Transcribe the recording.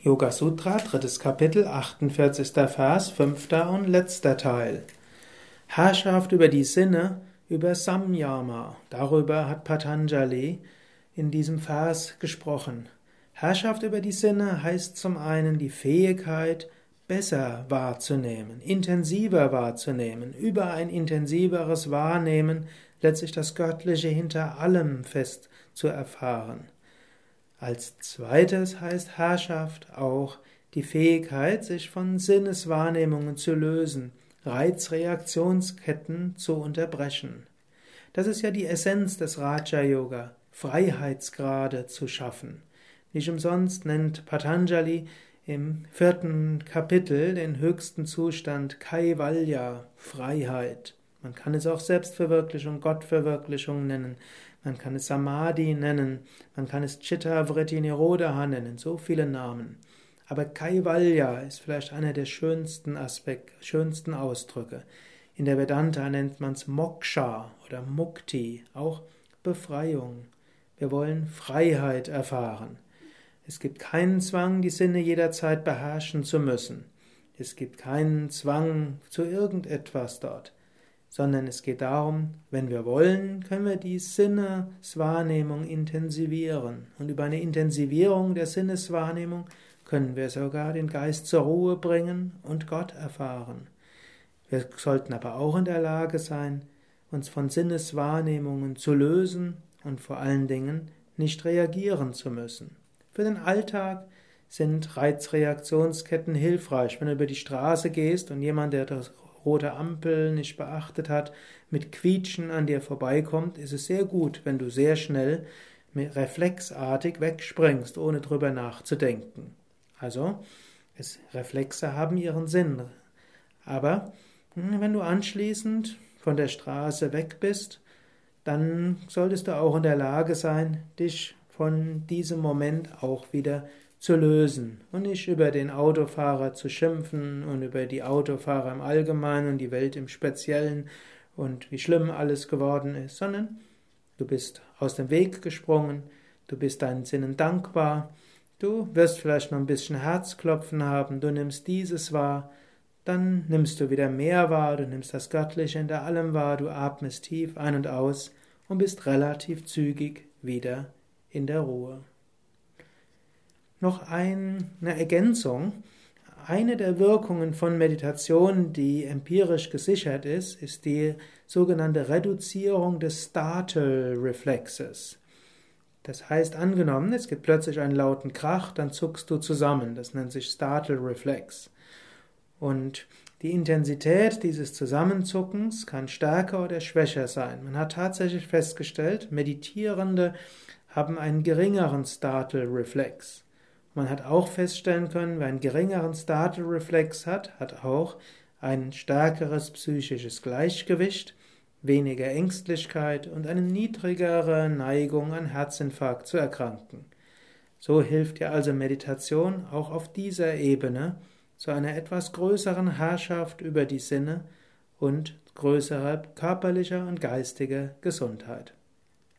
Yoga Sutra, drittes Kapitel, 48. Vers, fünfter und letzter Teil. Herrschaft über die Sinne, über Samyama. Darüber hat Patanjali in diesem Vers gesprochen. Herrschaft über die Sinne heißt zum einen die Fähigkeit, besser wahrzunehmen, intensiver wahrzunehmen, über ein intensiveres Wahrnehmen letztlich das Göttliche hinter allem fest zu erfahren. Als zweites heißt Herrschaft auch die Fähigkeit, sich von Sinneswahrnehmungen zu lösen, Reizreaktionsketten zu unterbrechen. Das ist ja die Essenz des Raja Yoga, Freiheitsgrade zu schaffen. Nicht umsonst nennt Patanjali im vierten Kapitel den höchsten Zustand Kaivalya, Freiheit. Man kann es auch Selbstverwirklichung, Gottverwirklichung nennen. Man kann es Samadhi nennen. Man kann es Chitta Vritti Nirodha nennen. So viele Namen. Aber Kaivalya ist vielleicht einer der schönsten Aspekte, schönsten Ausdrücke. In der Vedanta nennt man es Moksha oder Mukti, auch Befreiung. Wir wollen Freiheit erfahren. Es gibt keinen Zwang, die Sinne jederzeit beherrschen zu müssen. Es gibt keinen Zwang zu irgendetwas dort sondern es geht darum, wenn wir wollen, können wir die Sinneswahrnehmung intensivieren. Und über eine Intensivierung der Sinneswahrnehmung können wir sogar den Geist zur Ruhe bringen und Gott erfahren. Wir sollten aber auch in der Lage sein, uns von Sinneswahrnehmungen zu lösen und vor allen Dingen nicht reagieren zu müssen. Für den Alltag sind Reizreaktionsketten hilfreich. Wenn du über die Straße gehst und jemand, der rote Ampel nicht beachtet hat, mit Quietschen an dir vorbeikommt, ist es sehr gut, wenn du sehr schnell reflexartig wegspringst, ohne drüber nachzudenken. Also, es, Reflexe haben ihren Sinn. Aber hm, wenn du anschließend von der Straße weg bist, dann solltest du auch in der Lage sein, dich von diesem Moment auch wieder zu lösen und nicht über den Autofahrer zu schimpfen und über die Autofahrer im Allgemeinen und die Welt im Speziellen und wie schlimm alles geworden ist, sondern du bist aus dem Weg gesprungen, du bist deinen Sinnen dankbar, du wirst vielleicht noch ein bisschen Herzklopfen haben, du nimmst dieses wahr, dann nimmst du wieder mehr wahr, du nimmst das Göttliche hinter allem wahr, du atmest tief ein und aus und bist relativ zügig wieder in der Ruhe. Noch eine Ergänzung. Eine der Wirkungen von Meditation, die empirisch gesichert ist, ist die sogenannte Reduzierung des Startle-Reflexes. Das heißt, angenommen, es gibt plötzlich einen lauten Krach, dann zuckst du zusammen. Das nennt sich Startle-Reflex. Und die Intensität dieses Zusammenzuckens kann stärker oder schwächer sein. Man hat tatsächlich festgestellt, Meditierende haben einen geringeren Startle-Reflex. Man hat auch feststellen können, wer einen geringeren Startle-Reflex hat, hat auch ein stärkeres psychisches Gleichgewicht, weniger Ängstlichkeit und eine niedrigere Neigung an Herzinfarkt zu erkranken. So hilft dir also Meditation auch auf dieser Ebene zu einer etwas größeren Herrschaft über die Sinne und größerer körperlicher und geistiger Gesundheit.